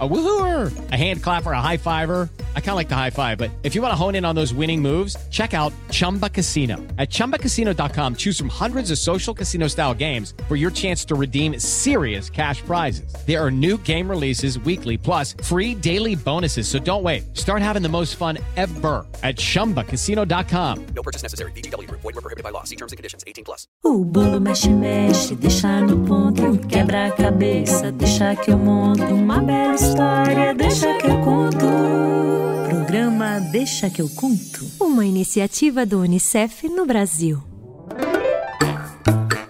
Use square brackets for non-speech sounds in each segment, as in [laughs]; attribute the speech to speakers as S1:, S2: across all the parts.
S1: A woohooer, a hand clapper, a high fiver. I kind of like the high five, but if you want to hone in on those winning moves, check out Chumba Casino. At ChumbaCasino.com, choose from hundreds of social casino style games for your chance to redeem serious cash prizes. There are new game releases weekly, plus free daily bonuses. So don't wait. Start having the most fun ever at ChumbaCasino.com.
S2: No purchase necessary. BGW. Void were prohibited by law. See terms and conditions. 18 plus.
S3: O bolo mexe, mexe, deixa no ponto, quebra a cabeça, deixa que eu monto uma bela história, deixa que eu conto. Programa Deixa que eu conto.
S4: Uma iniciativa do Unicef no Brasil.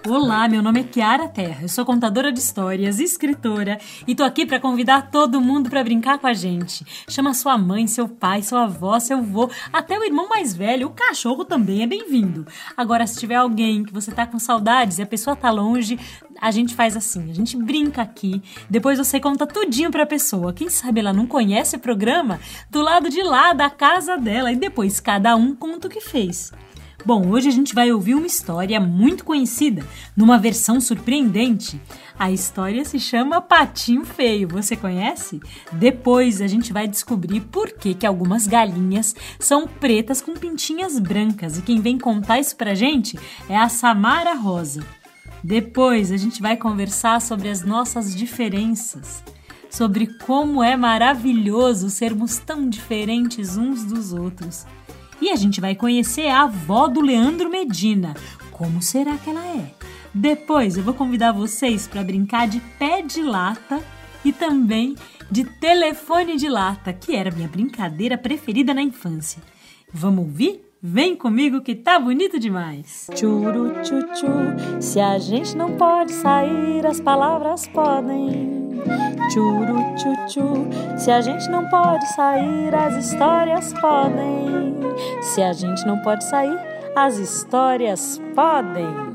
S5: Olá, meu nome é Kiara Terra, eu sou contadora de histórias, escritora e tô aqui para convidar todo mundo para brincar com a gente. Chama sua mãe, seu pai, sua avó, seu avô, até o irmão mais velho, o cachorro também é bem-vindo. Agora, se tiver alguém que você tá com saudades e a pessoa tá longe, a gente faz assim, a gente brinca aqui, depois você conta tudinho pra pessoa. Quem sabe ela não conhece o programa do lado de lá da casa dela e depois cada um conta o que fez. Bom, hoje a gente vai ouvir uma história muito conhecida, numa versão surpreendente. A história se chama Patinho Feio. Você conhece? Depois a gente vai descobrir por que, que algumas galinhas são pretas com pintinhas brancas. E quem vem contar isso pra gente é a Samara Rosa. Depois a gente vai conversar sobre as nossas diferenças, sobre como é maravilhoso sermos tão diferentes uns dos outros. E a gente vai conhecer a avó do Leandro Medina. Como será que ela é? Depois eu vou convidar vocês para brincar de pé de lata e também de telefone de lata, que era minha brincadeira preferida na infância. Vamos ouvir? Vem comigo que tá bonito demais.
S3: Churu chuchu, se a gente não pode sair, as palavras podem. Churu chuchu, se a gente não pode sair, as histórias podem. Se a gente não pode sair, as histórias podem.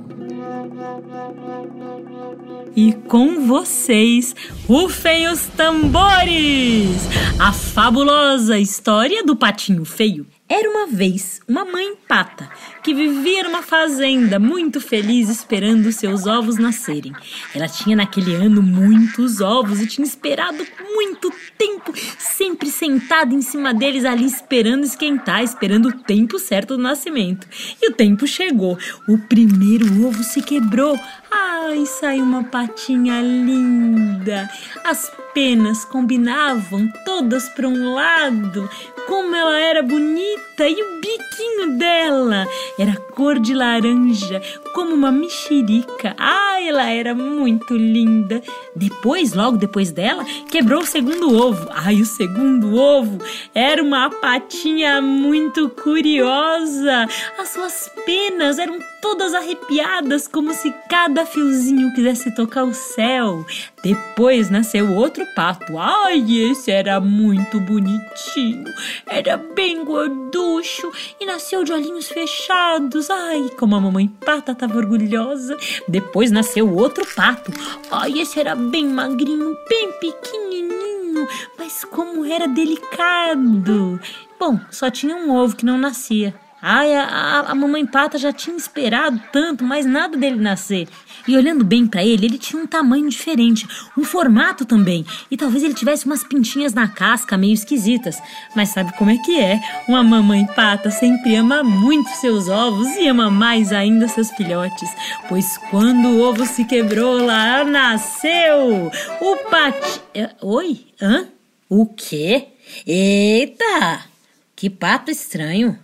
S5: E com vocês, rufem os tambores! A fabulosa história do patinho feio. Era uma vez uma mãe pata que vivia numa fazenda muito feliz esperando seus ovos nascerem. Ela tinha naquele ano muitos ovos e tinha esperado muito tempo, sempre sentada em cima deles ali esperando esquentar, esperando o tempo certo do nascimento. E o tempo chegou. O primeiro ovo se quebrou. Ai, saiu uma patinha linda. As penas combinavam todas para um lado. Como ela era bonita e o biquinho dela era cor de laranja, como uma mexerica. Ai, ela era muito linda. Depois, logo depois dela, quebrou o segundo ovo. Ai, o segundo ovo era uma patinha muito curiosa. As suas penas eram todas arrepiadas, como se cada fiozinho quisesse tocar o céu. Depois nasceu outro pato. Ai, esse era muito bonitinho. Era bem gorducho e nasceu de olhinhos fechados. Ai, como a mamãe pata estava orgulhosa. Depois nasceu outro pato. Ai, esse era bem magrinho, bem pequenininho, mas como era delicado. Bom, só tinha um ovo que não nascia. Ai, a, a, mamãe pata já tinha esperado tanto, mas nada dele nascer. E olhando bem para ele, ele tinha um tamanho diferente, um formato também. E talvez ele tivesse umas pintinhas na casca meio esquisitas. Mas sabe como é que é? Uma mamãe pata sempre ama muito seus ovos e ama mais ainda seus filhotes. Pois quando o ovo se quebrou, lá nasceu o pati. Oi? Hã? O quê? Eita! Que pato estranho!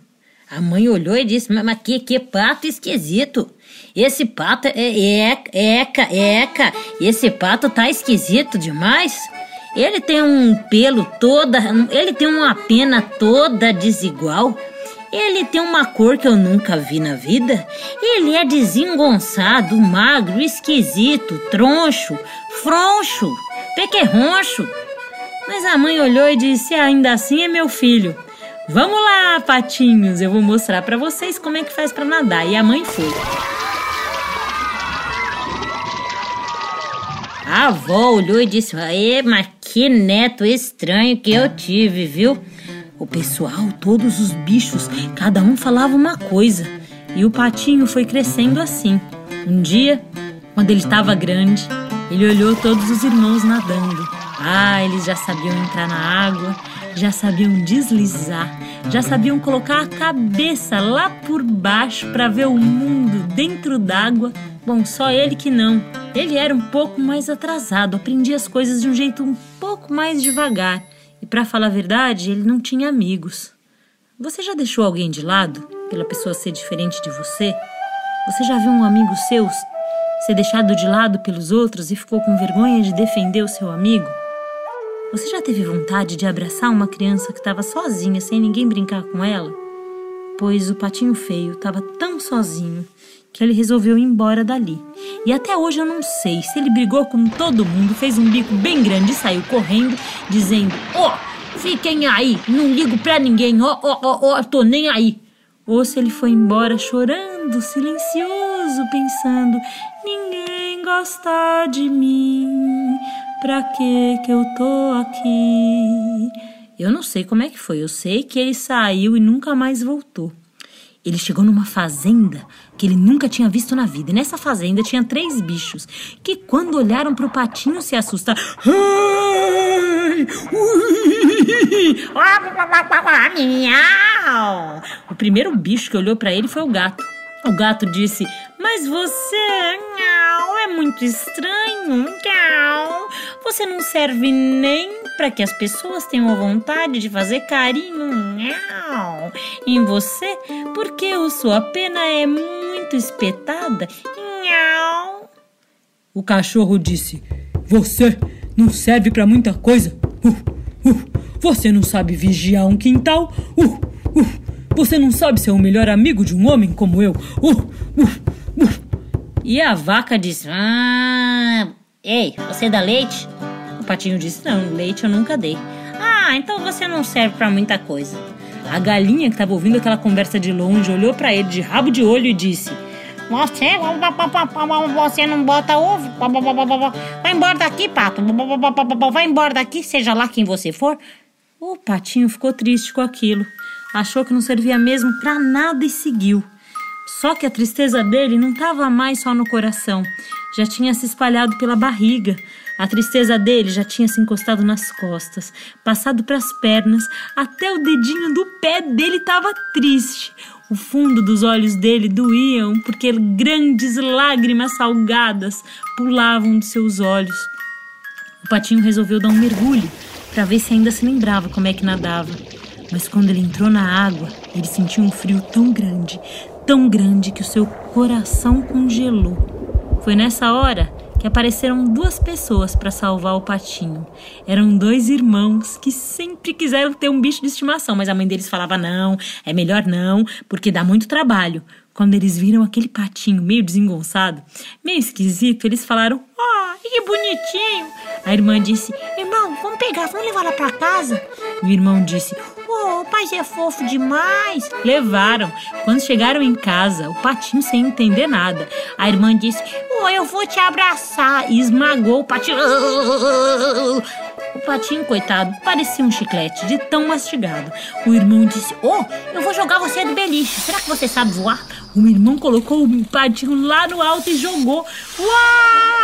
S5: A mãe olhou e disse: Mas que, que pato esquisito! Esse pato é eca, eca, eca. Esse pato tá esquisito demais. Ele tem um pelo toda, ele tem uma pena toda desigual. Ele tem uma cor que eu nunca vi na vida. Ele é desengonçado, magro, esquisito, troncho, froncho, pequerroncho. Mas a mãe olhou e disse: Ainda assim é meu filho. Vamos lá, patinhos, eu vou mostrar para vocês como é que faz para nadar. E a mãe foi. A avó olhou e disse: Ê, mas que neto estranho que eu tive, viu? O pessoal, todos os bichos, cada um falava uma coisa. E o patinho foi crescendo assim. Um dia, quando ele estava grande, ele olhou todos os irmãos nadando. Ah, eles já sabiam entrar na água, já sabiam deslizar, já sabiam colocar a cabeça lá por baixo para ver o mundo dentro d'água. Bom, só ele que não. Ele era um pouco mais atrasado, aprendia as coisas de um jeito um pouco mais devagar. E para falar a verdade, ele não tinha amigos. Você já deixou alguém de lado pela pessoa ser diferente de você? Você já viu um amigo seu ser deixado de lado pelos outros e ficou com vergonha de defender o seu amigo? Você já teve vontade de abraçar uma criança que estava sozinha, sem ninguém brincar com ela? Pois o patinho feio estava tão sozinho que ele resolveu ir embora dali. E até hoje eu não sei se ele brigou com todo mundo, fez um bico bem grande e saiu correndo, dizendo: Ó, oh, fiquem aí, não ligo pra ninguém, ó, ó, ó, ó, tô nem aí. Ou se ele foi embora chorando, silencioso, pensando: ninguém gosta de mim, pra que que eu tô aqui? Eu não sei como é que foi, eu sei que ele saiu e nunca mais voltou. Ele chegou numa fazenda que ele nunca tinha visto na vida. E nessa fazenda tinha três bichos que, quando olharam pro patinho, se assustaram. [laughs] O primeiro bicho que olhou para ele foi o gato. O gato disse: Mas você é muito estranho. Você não serve nem para que as pessoas tenham vontade de fazer carinho não, em você, porque a sua pena é muito espetada. Não.
S6: O cachorro disse: Você não serve para muita coisa. Uh, uh, você não sabe vigiar um quintal. Uh, uh você não sabe ser o melhor amigo de um homem como eu. Uh, uh,
S5: uh. E a vaca disse: Ah, ei, você dá leite? O patinho disse: Não, leite eu nunca dei. Ah, então você não serve para muita coisa. A galinha que estava ouvindo aquela conversa de longe olhou para ele de rabo de olho e disse: Você, você não bota ovo? Vai embora daqui, pato. Vai embora daqui, seja lá quem você for. O patinho ficou triste com aquilo achou que não servia mesmo para nada e seguiu. Só que a tristeza dele não estava mais só no coração, já tinha se espalhado pela barriga. A tristeza dele já tinha se encostado nas costas, passado para as pernas, até o dedinho do pé dele estava triste. O fundo dos olhos dele doíam porque grandes lágrimas salgadas pulavam de seus olhos. O patinho resolveu dar um mergulho para ver se ainda se lembrava como é que nadava. Mas quando ele entrou na água, ele sentiu um frio tão grande, tão grande que o seu coração congelou. Foi nessa hora que apareceram duas pessoas para salvar o patinho. Eram dois irmãos que sempre quiseram ter um bicho de estimação, mas a mãe deles falava: não, é melhor não, porque dá muito trabalho. Quando eles viram aquele patinho meio desengonçado, meio esquisito, eles falaram: Ah, oh, que bonitinho! A irmã disse: Irmão, vamos pegar, vamos levar lá para casa. O irmão disse: Oh, o pai é fofo demais. Levaram. Quando chegaram em casa, o patinho sem entender nada. A irmã disse: Oh, eu vou te abraçar. E esmagou o patinho. O patinho, coitado, parecia um chiclete de tão mastigado. O irmão disse: Oh, eu vou jogar você do beliche. Será que você sabe voar? O irmão colocou o patinho lá no alto e jogou. Uau!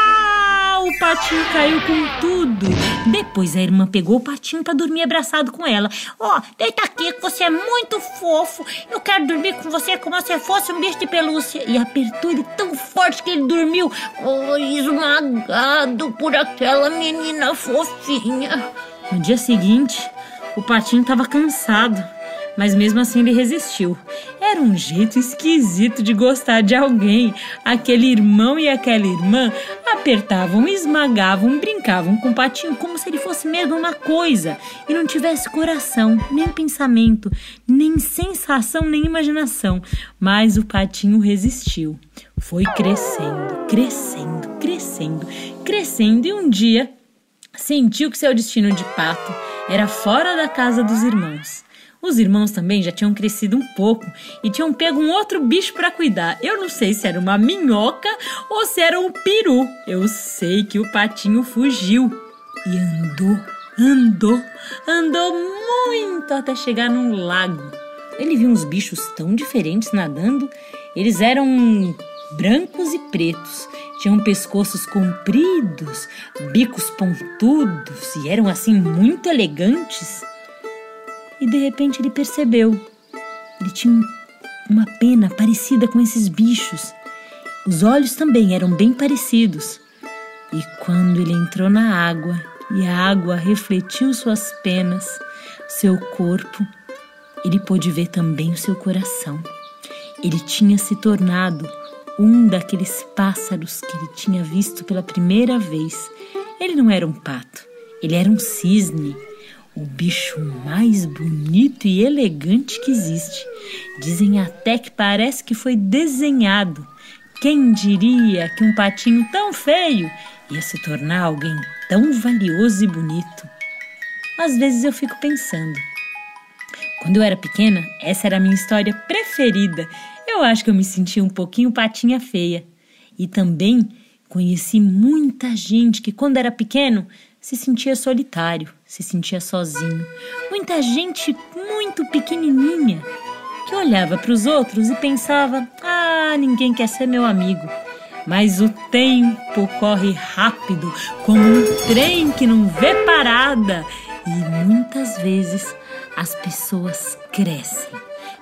S5: O patinho caiu com tudo. Depois a irmã pegou o patinho para dormir abraçado com ela. Ó, oh, deita aqui que você é muito fofo. Eu quero dormir com você como se fosse um bicho de pelúcia. E apertou ele tão forte que ele dormiu, oh, esmagado por aquela menina fofinha. No dia seguinte, o patinho estava cansado mas mesmo assim ele resistiu. Era um jeito esquisito de gostar de alguém. Aquele irmão e aquela irmã apertavam, esmagavam, brincavam com o patinho como se ele fosse mesmo uma coisa e não tivesse coração, nem pensamento, nem sensação, nem imaginação. Mas o patinho resistiu. Foi crescendo, crescendo, crescendo, crescendo e um dia sentiu que seu destino de pato era fora da casa dos irmãos. Os irmãos também já tinham crescido um pouco e tinham pego um outro bicho para cuidar. Eu não sei se era uma minhoca ou se era um peru. Eu sei que o patinho fugiu e andou, andou, andou muito até chegar num lago. Ele viu uns bichos tão diferentes nadando Eles eram brancos e pretos, tinham pescoços compridos, bicos pontudos e eram assim muito elegantes. E de repente ele percebeu. Ele tinha uma pena parecida com esses bichos. Os olhos também eram bem parecidos. E quando ele entrou na água e a água refletiu suas penas, seu corpo, ele pôde ver também o seu coração. Ele tinha se tornado um daqueles pássaros que ele tinha visto pela primeira vez. Ele não era um pato, ele era um cisne, o bicho mais bonito e elegante que existe. Dizem até que parece que foi desenhado. Quem diria que um patinho tão feio ia se tornar alguém tão valioso e bonito? Às vezes eu fico pensando. Quando eu era pequena, essa era a minha história preferida eu acho que eu me senti um pouquinho patinha feia. E também conheci muita gente que, quando era pequeno, se sentia solitário, se sentia sozinho. Muita gente muito pequenininha que olhava para os outros e pensava: ah, ninguém quer ser meu amigo. Mas o tempo corre rápido, como um trem que não vê parada. E muitas vezes as pessoas crescem,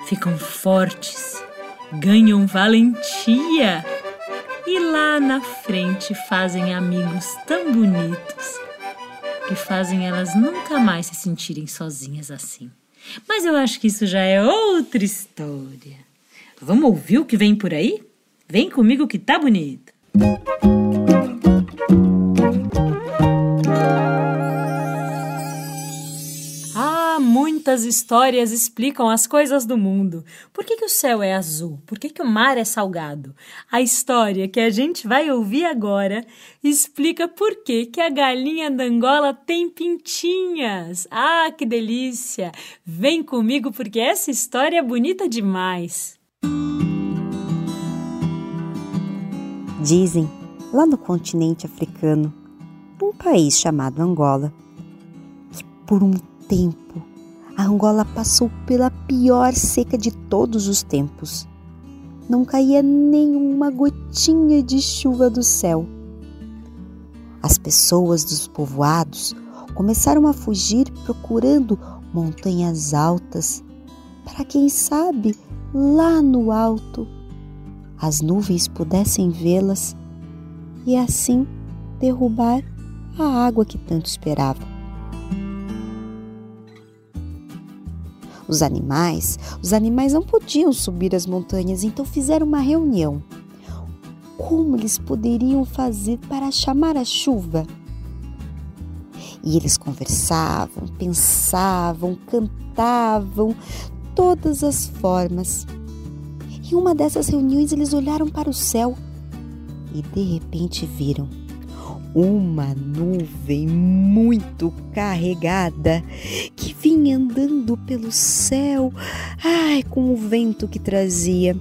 S5: ficam fortes ganham valentia e lá na frente fazem amigos tão bonitos que fazem elas nunca mais se sentirem sozinhas assim. Mas eu acho que isso já é outra história. Vamos ouvir o que vem por aí? Vem comigo que tá bonito. Muitas histórias explicam as coisas do mundo. Por que, que o céu é azul? Por que, que o mar é salgado? A história que a gente vai ouvir agora explica por que, que a galinha da Angola tem pintinhas. Ah, que delícia! Vem comigo porque essa história é bonita demais.
S7: Dizem, lá no continente africano, um país chamado Angola, que por um tempo a Angola passou pela pior seca de todos os tempos. Não caía nenhuma gotinha de chuva do céu. As pessoas dos povoados começaram a fugir procurando montanhas altas, para quem sabe lá no alto as nuvens pudessem vê-las e assim derrubar a água que tanto esperavam. Os animais, os animais não podiam subir as montanhas, então fizeram uma reunião. Como eles poderiam fazer para chamar a chuva? E eles conversavam, pensavam, cantavam, todas as formas. Em uma dessas reuniões, eles olharam para o céu e de repente viram uma nuvem muito carregada que vinha andando pelo céu, ai, com o vento que trazia.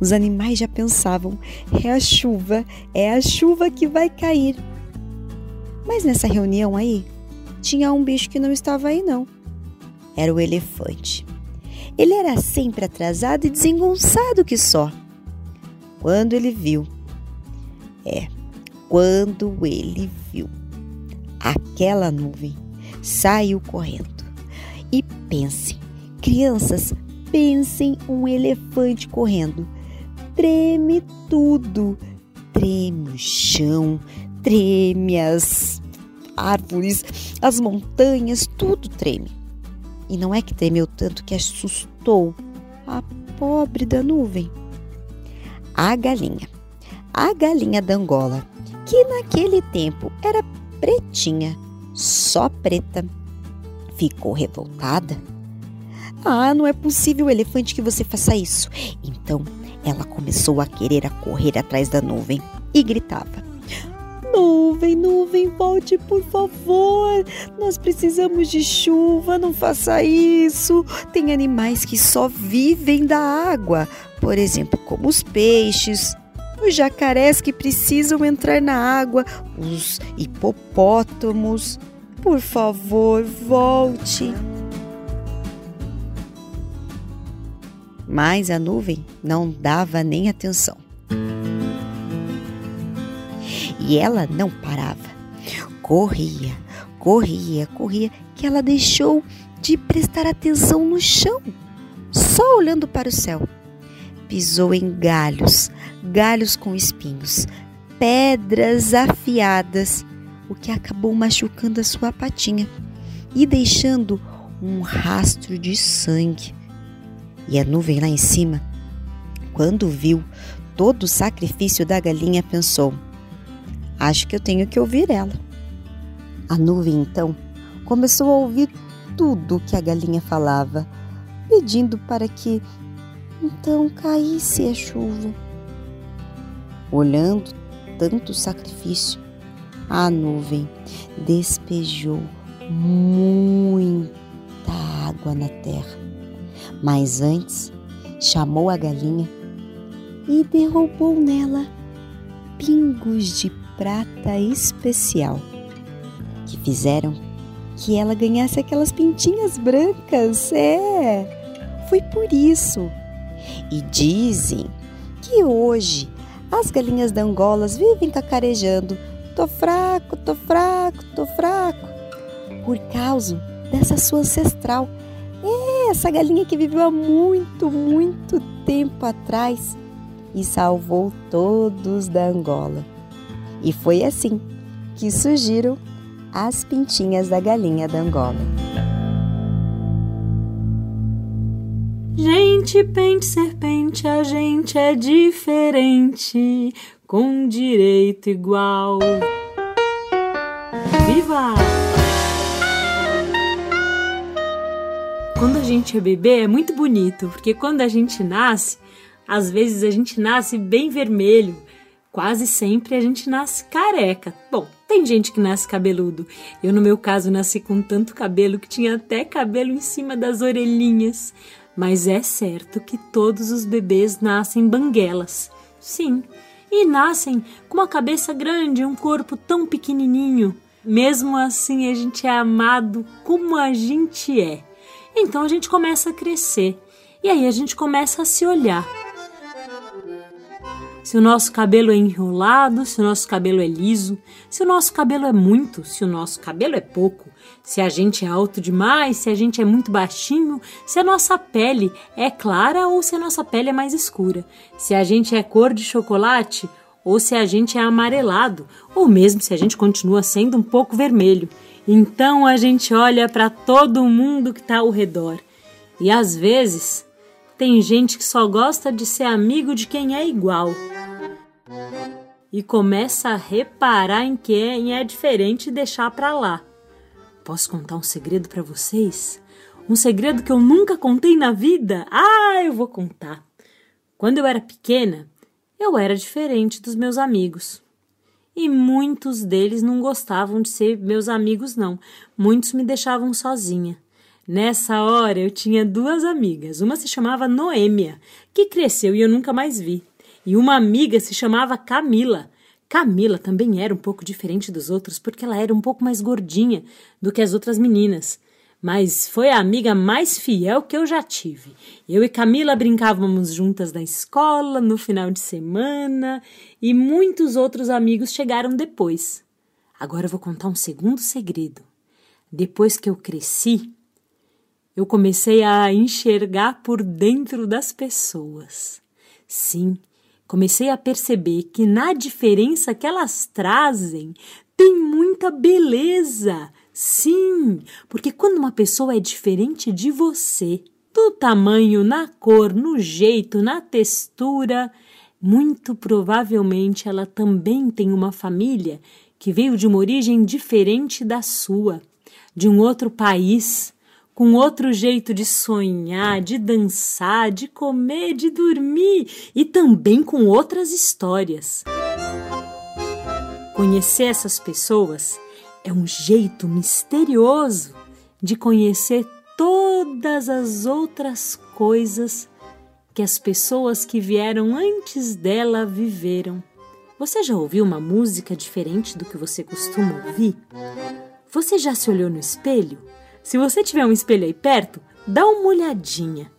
S7: Os animais já pensavam: é a chuva, é a chuva que vai cair. Mas nessa reunião aí, tinha um bicho que não estava aí, não. Era o elefante. Ele era sempre atrasado e desengonçado que só. Quando ele viu, é, quando ele viu aquela nuvem, saiu correndo. E pensem, crianças, pensem um elefante correndo. Treme tudo, treme o chão, treme as árvores, as montanhas, tudo treme. E não é que tremeu tanto que assustou a pobre da nuvem. A galinha, a galinha da Angola, que naquele tempo era pretinha, só preta. Ficou revoltada. Ah, não é possível, elefante, que você faça isso. Então ela começou a querer a correr atrás da nuvem e gritava: Nuvem, nuvem, volte por favor. Nós precisamos de chuva, não faça isso. Tem animais que só vivem da água, por exemplo, como os peixes, os jacarés que precisam entrar na água, os hipopótamos. Por favor, volte. Mas a nuvem não dava nem atenção. E ela não parava. Corria, corria, corria, que ela deixou de prestar atenção no chão, só olhando para o céu. Pisou em galhos, galhos com espinhos, pedras afiadas, o que acabou machucando a sua patinha e deixando um rastro de sangue. E a nuvem lá em cima, quando viu todo o sacrifício da galinha, pensou: Acho que eu tenho que ouvir ela. A nuvem então começou a ouvir tudo o que a galinha falava, pedindo para que então caísse a chuva. Olhando tanto sacrifício, a nuvem despejou muita água na terra. Mas antes, chamou a galinha e derrubou nela pingos de prata especial que fizeram que ela ganhasse aquelas pintinhas brancas. É, foi por isso. E dizem que hoje as galinhas da Angolas vivem cacarejando: tô fraco, tô fraco, tô fraco, por causa dessa sua ancestral. É, essa galinha que viveu há muito, muito tempo atrás e salvou todos da Angola. E foi assim que surgiram as pintinhas da galinha da Angola.
S5: Gente, pente, serpente, a gente é diferente, com direito igual. Viva! Quando a gente é bebê é muito bonito, porque quando a gente nasce, às vezes a gente nasce bem vermelho, quase sempre a gente nasce careca. Bom, tem gente que nasce cabeludo. Eu, no meu caso, nasci com tanto cabelo que tinha até cabelo em cima das orelhinhas. Mas é certo que todos os bebês nascem banguelas. Sim, e nascem com uma cabeça grande um corpo tão pequenininho. Mesmo assim, a gente é amado como a gente é. Então a gente começa a crescer. E aí a gente começa a se olhar se o nosso cabelo é enrolado, se o nosso cabelo é liso, se o nosso cabelo é muito, se o nosso cabelo é pouco, se a gente é alto demais, se a gente é muito baixinho, se a nossa pele é clara ou se a nossa pele é mais escura, se a gente é cor de chocolate ou se a gente é amarelado, ou mesmo se a gente continua sendo um pouco vermelho. Então a gente olha para todo mundo que está ao redor. E às vezes tem gente que só gosta de ser amigo de quem é igual e começa a reparar em quem é diferente e deixar para lá. Posso contar um segredo para vocês? Um segredo que eu nunca contei na vida? Ah, eu vou contar. Quando eu era pequena, eu era diferente dos meus amigos. E muitos deles não gostavam de ser meus amigos, não. Muitos me deixavam sozinha. Nessa hora eu tinha duas amigas. Uma se chamava Noêmia, que cresceu e eu nunca mais vi e uma amiga se chamava Camila. Camila também era um pouco diferente dos outros porque ela era um pouco mais gordinha do que as outras meninas. Mas foi a amiga mais fiel que eu já tive. Eu e Camila brincávamos juntas na escola, no final de semana, e muitos outros amigos chegaram depois. Agora eu vou contar um segundo segredo. Depois que eu cresci, eu comecei a enxergar por dentro das pessoas. Sim, comecei a perceber que na diferença que elas trazem tem muita beleza. Sim, porque quando uma pessoa é diferente de você, do tamanho, na cor, no jeito, na textura, muito provavelmente ela também tem uma família que veio de uma origem diferente da sua, de um outro país, com outro jeito de sonhar, de dançar, de comer, de dormir e também com outras histórias. Conhecer essas pessoas é um jeito misterioso de conhecer todas as outras coisas que as pessoas que vieram antes dela viveram. Você já ouviu uma música diferente do que você costuma ouvir? Você já se olhou no espelho? Se você tiver um espelho aí perto, dá uma olhadinha.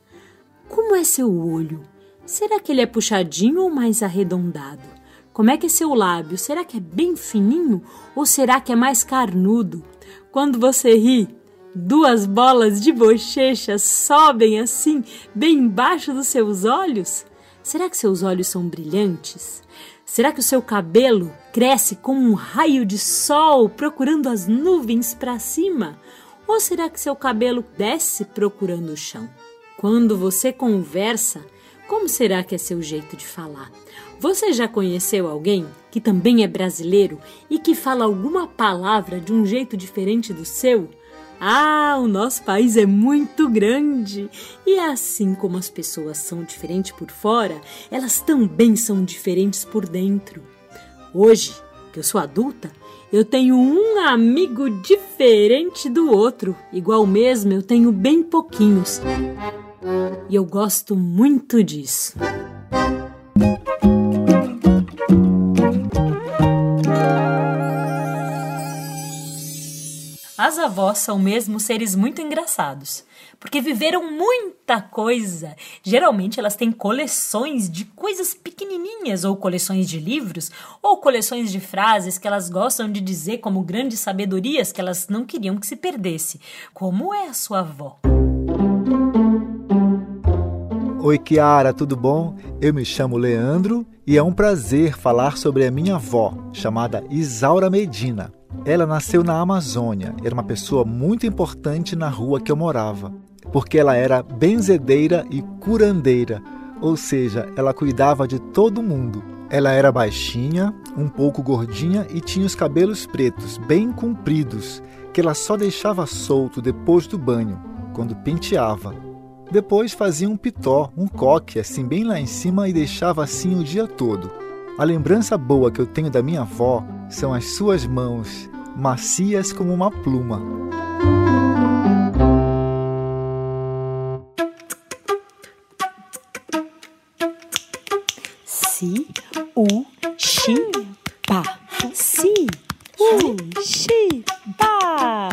S5: Como é seu olho? Será que ele é puxadinho ou mais arredondado? Como é que é seu lábio? Será que é bem fininho ou será que é mais carnudo? Quando você ri, duas bolas de bochecha sobem assim, bem embaixo dos seus olhos? Será que seus olhos são brilhantes? Será que o seu cabelo cresce como um raio de sol procurando as nuvens para cima? Ou será que seu cabelo desce procurando o chão? Quando você conversa, como será que é seu jeito de falar? Você já conheceu alguém que também é brasileiro e que fala alguma palavra de um jeito diferente do seu? Ah, o nosso país é muito grande! E assim como as pessoas são diferentes por fora, elas também são diferentes por dentro. Hoje, que eu sou adulta, eu tenho um amigo diferente do outro, igual mesmo eu tenho bem pouquinhos. E eu gosto muito disso. As avós são mesmo seres muito engraçados, porque viveram muita coisa. Geralmente elas têm coleções de coisas pequenininhas, ou coleções de livros, ou coleções de frases que elas gostam de dizer como grandes sabedorias que elas não queriam que se perdesse. Como é a sua avó?
S8: Oi, Kiara, tudo bom? Eu me chamo Leandro e é um prazer falar sobre a minha avó, chamada Isaura Medina. Ela nasceu na Amazônia, era uma pessoa muito importante na rua que eu morava, porque ela era benzedeira e curandeira, ou seja, ela cuidava de todo mundo. Ela era baixinha, um pouco gordinha e tinha os cabelos pretos, bem compridos, que ela só deixava solto depois do banho, quando penteava. Depois fazia um pitó, um coque, assim bem lá em cima e deixava assim o dia todo. A lembrança boa que eu tenho da minha avó são as suas mãos, macias como uma pluma.
S3: Si, u, xi, pa. Si, u, xi, pa.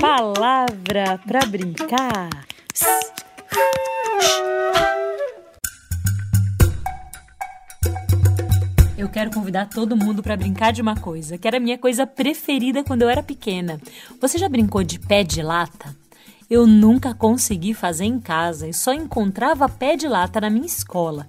S3: Palavra pra brincar.
S5: Eu quero convidar todo mundo para brincar de uma coisa, que era a minha coisa preferida quando eu era pequena. Você já brincou de pé de lata? Eu nunca consegui fazer em casa e só encontrava pé de lata na minha escola.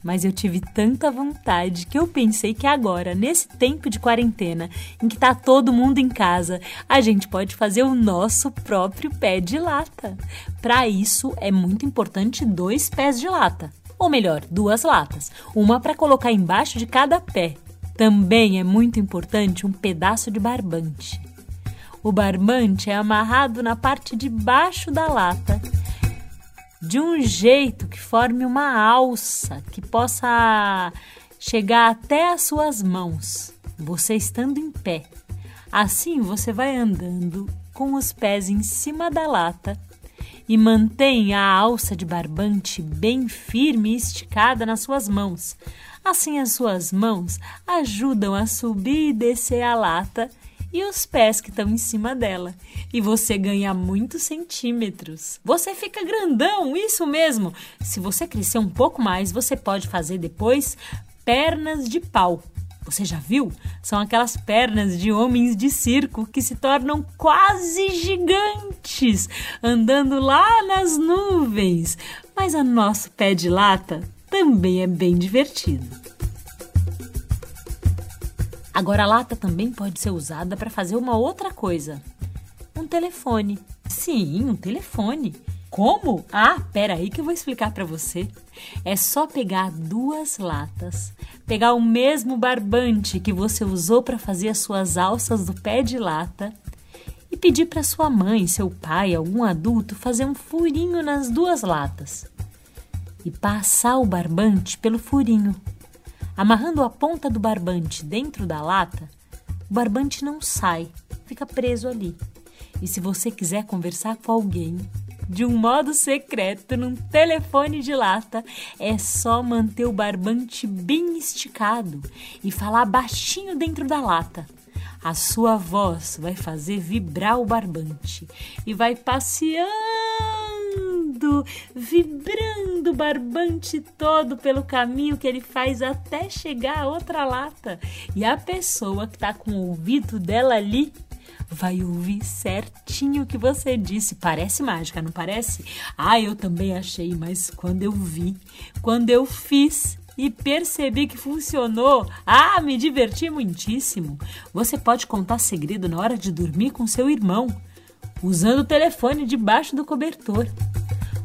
S5: Mas eu tive tanta vontade que eu pensei que agora, nesse tempo de quarentena, em que tá todo mundo em casa, a gente pode fazer o nosso próprio pé de lata. Para isso é muito importante dois pés de lata, ou melhor, duas latas, uma para colocar embaixo de cada pé. Também é muito importante um pedaço de barbante. O barbante é amarrado na parte de baixo da lata de um jeito que forme uma alça que possa chegar até as suas mãos, você estando em pé. Assim você vai andando com os pés em cima da lata e mantém a alça de barbante bem firme e esticada nas suas mãos. Assim as suas mãos ajudam a subir e descer a lata e os pés que estão em cima dela. E você ganha muitos centímetros. Você fica grandão, isso mesmo. Se você crescer um pouco mais, você pode fazer depois pernas de pau. Você já viu? São aquelas pernas de homens de circo que se tornam quase gigantes, andando lá nas nuvens. Mas o nosso pé de lata também é bem divertido. Agora a lata também pode ser usada para fazer uma outra coisa. Um telefone. Sim, um telefone. Como? Ah, pera aí que eu vou explicar para você. É só pegar duas latas, pegar o mesmo barbante que você usou para fazer as suas alças do pé de lata e pedir para sua mãe, seu pai, algum adulto fazer um furinho nas duas latas e passar o barbante pelo furinho. Amarrando a ponta do barbante dentro da lata, o barbante não sai, fica preso ali. E se você quiser conversar com alguém de um modo secreto num telefone de lata, é só manter o barbante bem esticado e falar baixinho dentro da lata. A sua voz vai fazer vibrar o barbante e vai passeando vibrando, o barbante todo pelo caminho que ele faz até chegar a outra lata. E a pessoa que tá com o ouvido dela ali vai ouvir certinho o que você disse. Parece mágica, não parece? Ah, eu também achei, mas quando eu vi, quando eu fiz, e percebi que funcionou. Ah, me diverti muitíssimo. Você pode contar segredo na hora de dormir com seu irmão, usando o telefone debaixo do cobertor.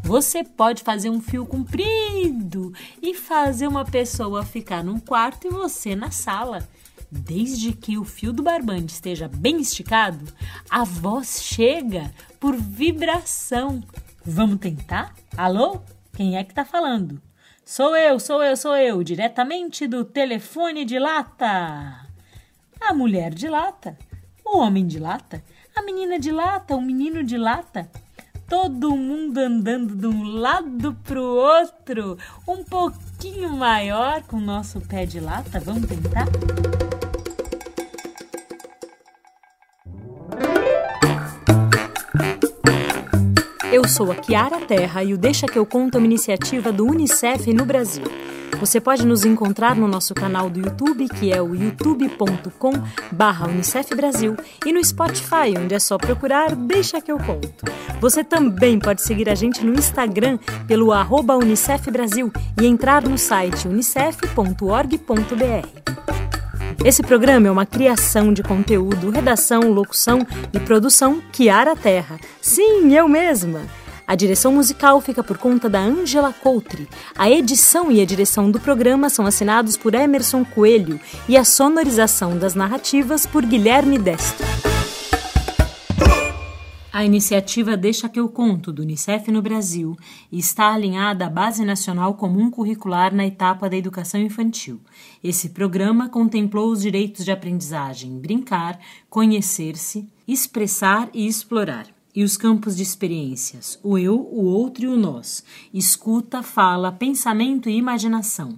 S5: Você pode fazer um fio comprido e fazer uma pessoa ficar num quarto e você na sala. Desde que o fio do barbante esteja bem esticado, a voz chega por vibração. Vamos tentar? Alô? Quem é que tá falando? Sou eu, sou eu, sou eu, diretamente do telefone de lata. A mulher de lata, o homem de lata, a menina de lata, o menino de lata. Todo mundo andando de um lado pro outro, um pouquinho maior com o nosso pé de lata. Vamos tentar?
S4: Eu sou a Kiara Terra e o Deixa que eu conto é uma iniciativa do UNICEF no Brasil. Você pode nos encontrar no nosso canal do YouTube, que é o youtube.com Unicef Brasil, e no Spotify, onde é só procurar Deixa que eu conto. Você também pode seguir a gente no Instagram pelo arroba Unicef Brasil e entrar no site unicef.org.br. Esse programa é uma criação de conteúdo, redação, locução e produção Kiara Terra. Sim, eu mesma. A direção musical fica por conta da Angela Coutre. A edição e a direção do programa são assinados por Emerson Coelho e a sonorização das narrativas por Guilherme Destro.
S5: A iniciativa Deixa que eu conto do Unicef no Brasil está alinhada à Base Nacional Comum Curricular na etapa da educação infantil. Esse programa contemplou os direitos de aprendizagem, brincar, conhecer-se, expressar e explorar. E os campos de experiências, o eu, o outro e o nós, escuta, fala, pensamento e imaginação